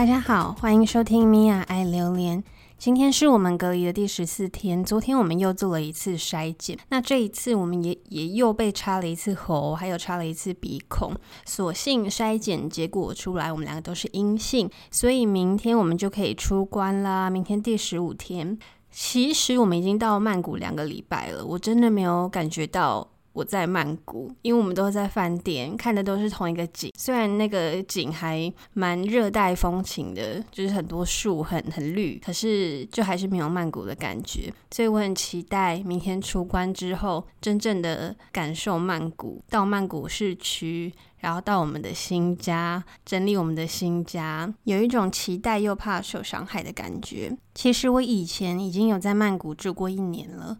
大家好，欢迎收听米娅爱榴莲。今天是我们隔离的第十四天，昨天我们又做了一次筛检，那这一次我们也也又被插了一次喉，还有插了一次鼻孔。所幸筛检结果出来，我们两个都是阴性，所以明天我们就可以出关啦。明天第十五天，其实我们已经到曼谷两个礼拜了，我真的没有感觉到。我在曼谷，因为我们都在饭店看的都是同一个景，虽然那个景还蛮热带风情的，就是很多树很很绿，可是就还是没有曼谷的感觉。所以我很期待明天出关之后，真正的感受曼谷，到曼谷市区，然后到我们的新家，整理我们的新家，有一种期待又怕受伤害的感觉。其实我以前已经有在曼谷住过一年了。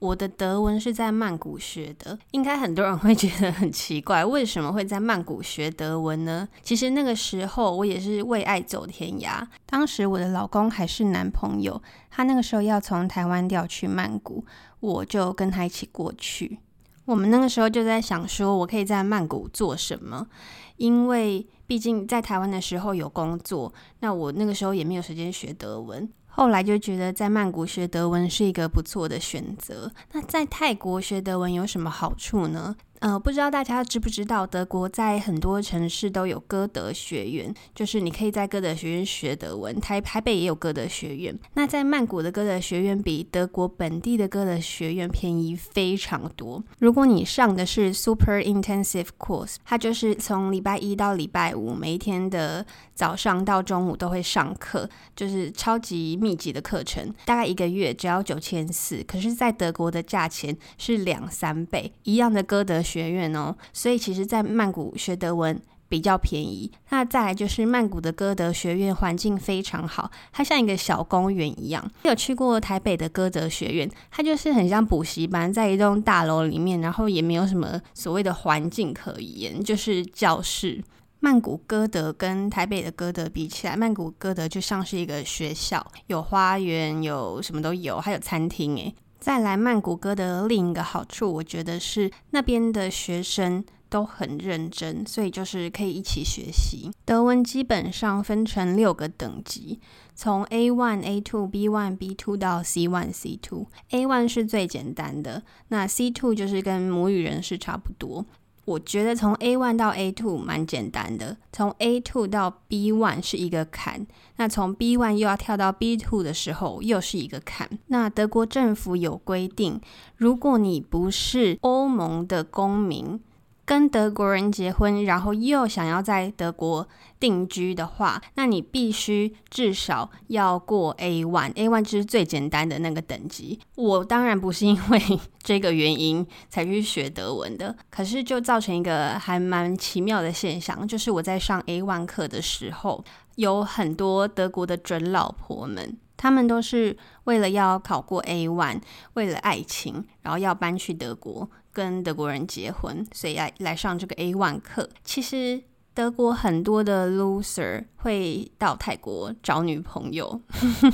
我的德文是在曼谷学的，应该很多人会觉得很奇怪，为什么会在曼谷学德文呢？其实那个时候我也是为爱走天涯，当时我的老公还是男朋友，他那个时候要从台湾调去曼谷，我就跟他一起过去。我们那个时候就在想说，我可以在曼谷做什么？因为毕竟在台湾的时候有工作，那我那个时候也没有时间学德文。后来就觉得在曼谷学德文是一个不错的选择。那在泰国学德文有什么好处呢？呃，不知道大家知不知道，德国在很多城市都有歌德学院，就是你可以在歌德学院学德文。台台北也有歌德学院。那在曼谷的歌德学院比德国本地的歌德学院便宜非常多。如果你上的是 Super Intensive Course，它就是从礼拜一到礼拜五，每一天的早上到中午都会上课，就是超级密集的课程，大概一个月只要九千四。可是，在德国的价钱是两三倍，一样的歌德学院哦，所以其实，在曼谷学德文比较便宜。那再来就是曼谷的歌德学院环境非常好，它像一个小公园一样。有去过台北的歌德学院，它就是很像补习班，在一栋大楼里面，然后也没有什么所谓的环境可言，就是教室。曼谷歌德跟台北的歌德比起来，曼谷歌德就像是一个学校，有花园，有什么都有，还有餐厅诶。再来曼谷歌的另一个好处，我觉得是那边的学生都很认真，所以就是可以一起学习。德文基本上分成六个等级，从 A one、A two、B one、B two 到 C one、C two。A one 是最简单的，那 C two 就是跟母语人士差不多。我觉得从 A one 到 A two 蛮简单的，从 A two 到 B one 是一个坎，那从 B one 又要跳到 B two 的时候又是一个坎。那德国政府有规定，如果你不是欧盟的公民，跟德国人结婚，然后又想要在德国定居的话，那你必须至少要过 A1，A1 就是最简单的那个等级。我当然不是因为这个原因才去学德文的，可是就造成一个还蛮奇妙的现象，就是我在上 A1 课的时候，有很多德国的准老婆们，他们都是为了要考过 A1，为了爱情，然后要搬去德国。跟德国人结婚，所以来来上这个 A one 课。其实德国很多的 loser 会到泰国找女朋友，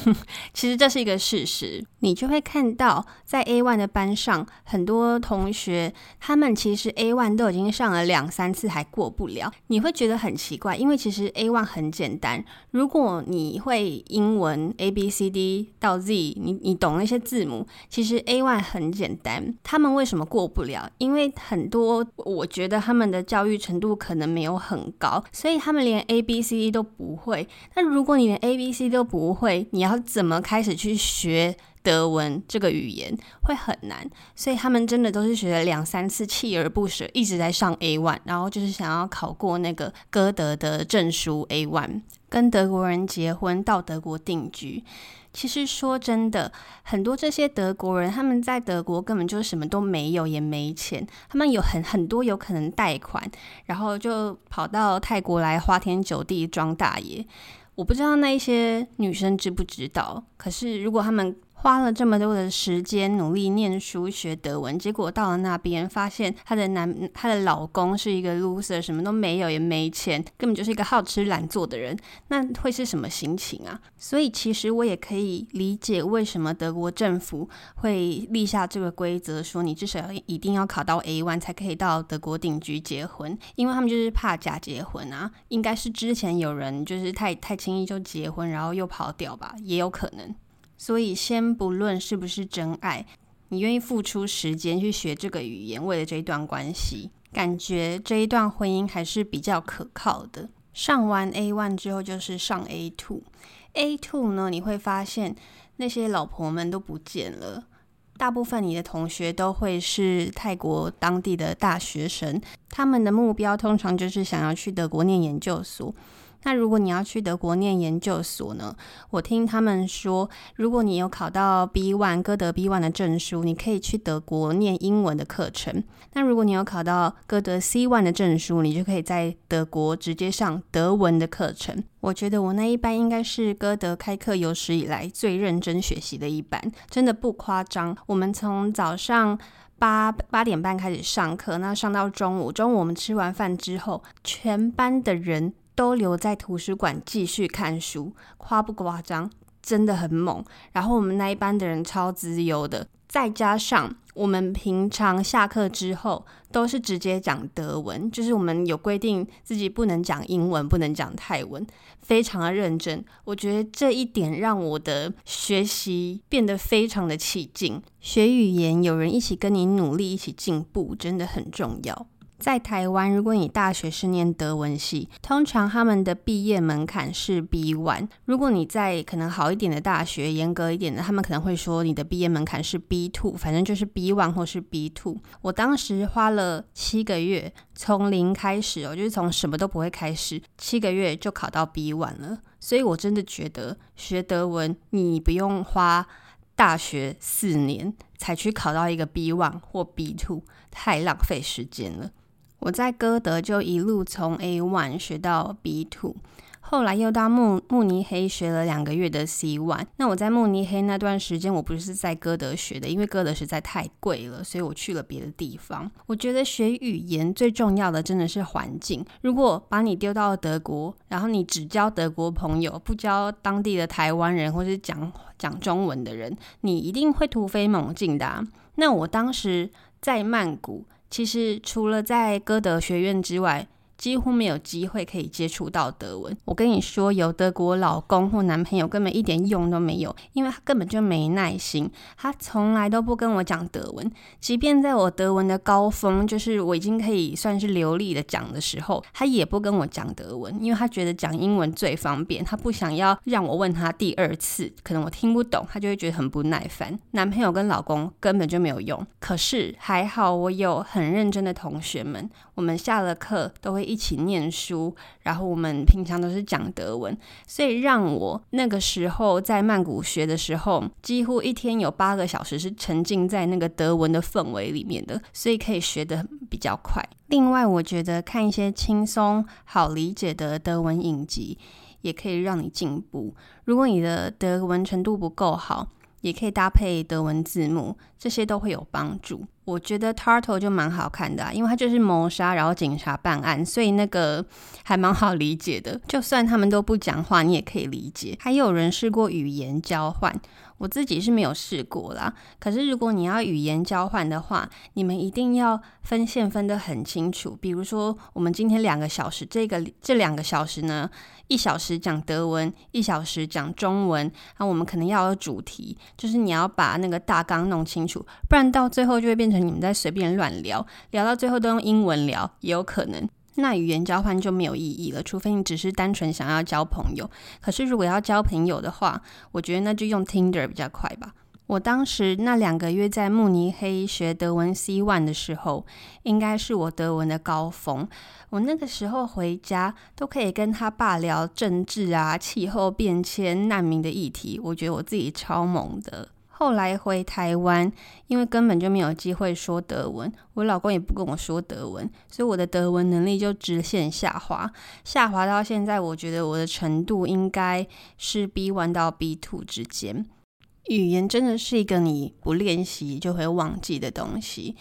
其实这是一个事实。你就会看到，在 A one 的班上，很多同学他们其实 A one 都已经上了两三次还过不了。你会觉得很奇怪，因为其实 A one 很简单。如果你会英文 A B C D 到 Z，你你懂那些字母，其实 A one 很简单。他们为什么过不了？因为很多我觉得他们的教育程度可能没有很高，所以他们连 A B C D 都不会，那如果你连 A B C 都不会，你要怎么开始去学德文这个语言？会很难。所以他们真的都是学了两三次，锲而不舍，一直在上 A one，然后就是想要考过那个歌德的证书 A one，跟德国人结婚，到德国定居。其实说真的，很多这些德国人他们在德国根本就什么都没有，也没钱。他们有很很多有可能贷款，然后就跑到泰国来花天酒地装大爷。我不知道那一些女生知不知道，可是如果他们花了这么多的时间努力念书学德文，结果到了那边发现她的男她的老公是一个 loser，什么都没有，也没钱，根本就是一个好吃懒做的人，那会是什么心情啊？所以其实我也可以理解为什么德国政府会立下这个规则，说你至少要一定要考到 A1 才可以到德国定居结婚，因为他们就是怕假结婚啊。应该是之前有人就是太太轻易就结婚，然后又跑掉吧，也有可能。所以，先不论是不是真爱，你愿意付出时间去学这个语言，为了这一段关系，感觉这一段婚姻还是比较可靠的。上完 A1 之后，就是上 A2。A2 呢，你会发现那些老婆们都不见了，大部分你的同学都会是泰国当地的大学生，他们的目标通常就是想要去德国念研究所。那如果你要去德国念研究所呢？我听他们说，如果你有考到 B1 歌德 B1 的证书，你可以去德国念英文的课程。那如果你有考到歌德 C1 的证书，你就可以在德国直接上德文的课程。我觉得我那一班应该是歌德开课有史以来最认真学习的一班，真的不夸张。我们从早上八八点半开始上课，那上到中午，中午我们吃完饭之后，全班的人。都留在图书馆继续看书，夸不夸张？真的很猛。然后我们那一班的人超自由的，再加上我们平常下课之后都是直接讲德文，就是我们有规定自己不能讲英文，不能讲泰文，非常的认真。我觉得这一点让我的学习变得非常的起劲。学语言有人一起跟你努力，一起进步，真的很重要。在台湾，如果你大学是念德文系，通常他们的毕业门槛是 B1。如果你在可能好一点的大学，严格一点的，他们可能会说你的毕业门槛是 B two 反正就是 B one 或是 B two。我当时花了七个月，从零开始，哦就是从什么都不会开始，七个月就考到 B one 了。所以我真的觉得学德文，你不用花大学四年才去考到一个 B one 或 B two，太浪费时间了。我在歌德就一路从 A1 学到 B2，后来又到慕慕尼黑学了两个月的 C1。那我在慕尼黑那段时间，我不是在歌德学的，因为歌德实在太贵了，所以我去了别的地方。我觉得学语言最重要的真的是环境。如果把你丢到德国，然后你只交德国朋友，不交当地的台湾人或是讲讲中文的人，你一定会突飞猛进的啊。那我当时在曼谷。其实除了在歌德学院之外，几乎没有机会可以接触到德文。我跟你说，有德国老公或男朋友根本一点用都没有，因为他根本就没耐心。他从来都不跟我讲德文，即便在我德文的高峰，就是我已经可以算是流利的讲的时候，他也不跟我讲德文，因为他觉得讲英文最方便。他不想要让我问他第二次，可能我听不懂，他就会觉得很不耐烦。男朋友跟老公根本就没有用。可是还好，我有很认真的同学们，我们下了课都会 一起念书，然后我们平常都是讲德文，所以让我那个时候在曼谷学的时候，几乎一天有八个小时是沉浸在那个德文的氛围里面的，所以可以学得比较快。另外，我觉得看一些轻松好理解的德文影集，也可以让你进步。如果你的德文程度不够好，也可以搭配德文字幕，这些都会有帮助。我觉得 Turtle 就蛮好看的啊，因为它就是谋杀，然后警察办案，所以那个还蛮好理解的。就算他们都不讲话，你也可以理解。还有人试过语言交换。我自己是没有试过啦，可是如果你要语言交换的话，你们一定要分线分得很清楚。比如说，我们今天两个小时，这个这两个小时呢，一小时讲德文，一小时讲中文，那我们可能要有主题，就是你要把那个大纲弄清楚，不然到最后就会变成你们在随便乱聊，聊到最后都用英文聊，也有可能。那语言交换就没有意义了，除非你只是单纯想要交朋友。可是如果要交朋友的话，我觉得那就用 Tinder 比较快吧。我当时那两个月在慕尼黑学德文 C1 的时候，应该是我德文的高峰。我那个时候回家都可以跟他爸聊政治啊、气候变迁、难民的议题，我觉得我自己超猛的。后来回台湾，因为根本就没有机会说德文，我老公也不跟我说德文，所以我的德文能力就直线下滑，下滑到现在，我觉得我的程度应该是 B one 到 B two 之间。语言真的是一个你不练习就会忘记的东西。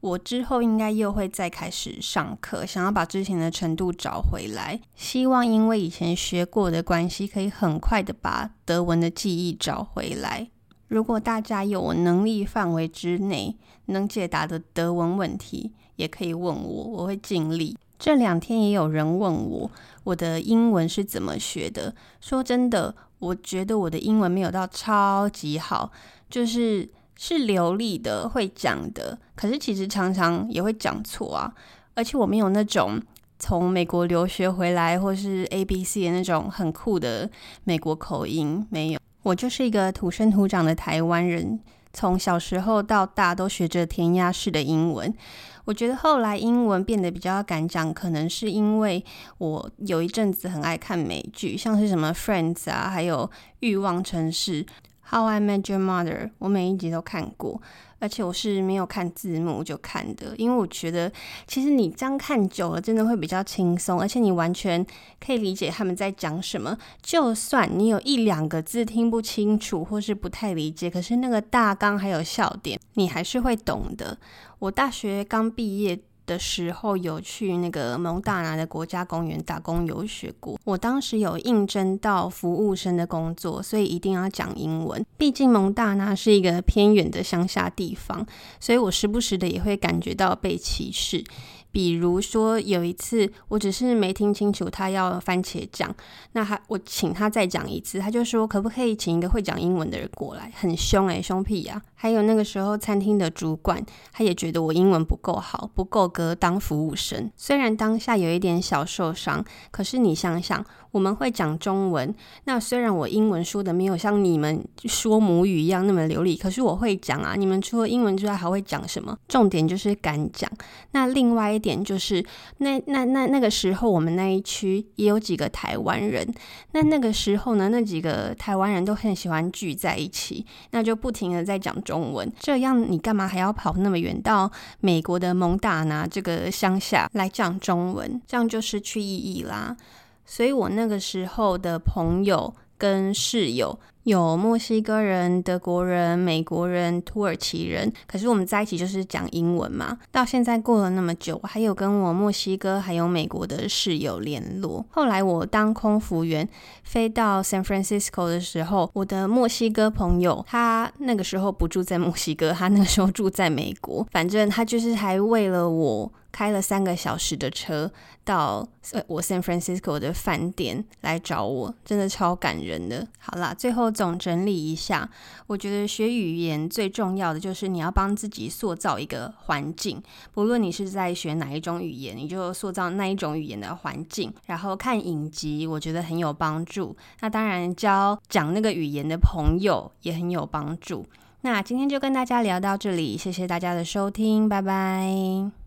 我之后应该又会再开始上课，想要把之前的程度找回来。希望因为以前学过的关系，可以很快的把德文的记忆找回来。如果大家有我能力范围之内能解答的德文问题，也可以问我，我会尽力。这两天也有人问我，我的英文是怎么学的？说真的，我觉得我的英文没有到超级好，就是。是流利的，会讲的，可是其实常常也会讲错啊。而且我没有那种从美国留学回来或是 ABC 的那种很酷的美国口音，没有。我就是一个土生土长的台湾人，从小时候到大都学着填鸭式的英文。我觉得后来英文变得比较敢讲，可能是因为我有一阵子很爱看美剧，像是什么 Friends 啊，还有欲望城市。How I Met Your Mother，我每一集都看过，而且我是没有看字幕就看的，因为我觉得其实你这样看久了，真的会比较轻松，而且你完全可以理解他们在讲什么。就算你有一两个字听不清楚或是不太理解，可是那个大纲还有笑点，你还是会懂的。我大学刚毕业的时候有去那个蒙大拿的国家公园打工游学过，我当时有应征到服务生的工作，所以一定要讲英文。毕竟蒙大拿是一个偏远的乡下地方，所以我时不时的也会感觉到被歧视。比如说有一次，我只是没听清楚他要番茄酱，那他我请他再讲一次，他就说可不可以请一个会讲英文的人过来，很凶诶，凶屁呀！还有那个时候餐厅的主管，他也觉得我英文不够好，不够格当服务生。虽然当下有一点小受伤，可是你想想。我们会讲中文，那虽然我英文说的没有像你们说母语一样那么流利，可是我会讲啊。你们除了英文之外还会讲什么？重点就是敢讲。那另外一点就是，那那那那个时候我们那一区也有几个台湾人，那那个时候呢，那几个台湾人都很喜欢聚在一起，那就不停的在讲中中文。这样你干嘛还要跑那么远到美国的蒙大拿这个乡下来讲中文？这样就失去意义啦。所以我那个时候的朋友跟室友有墨西哥人、德国人、美国人、土耳其人，可是我们在一起就是讲英文嘛。到现在过了那么久，我还有跟我墨西哥还有美国的室友联络。后来我当空服员飞到 San Francisco 的时候，我的墨西哥朋友他那个时候不住在墨西哥，他那个时候住在美国。反正他就是还为了我。开了三个小时的车到我 San Francisco 的饭店来找我，真的超感人的。好啦，最后总整理一下，我觉得学语言最重要的就是你要帮自己塑造一个环境，不论你是在学哪一种语言，你就塑造那一种语言的环境。然后看影集，我觉得很有帮助。那当然，交讲那个语言的朋友也很有帮助。那今天就跟大家聊到这里，谢谢大家的收听，拜拜。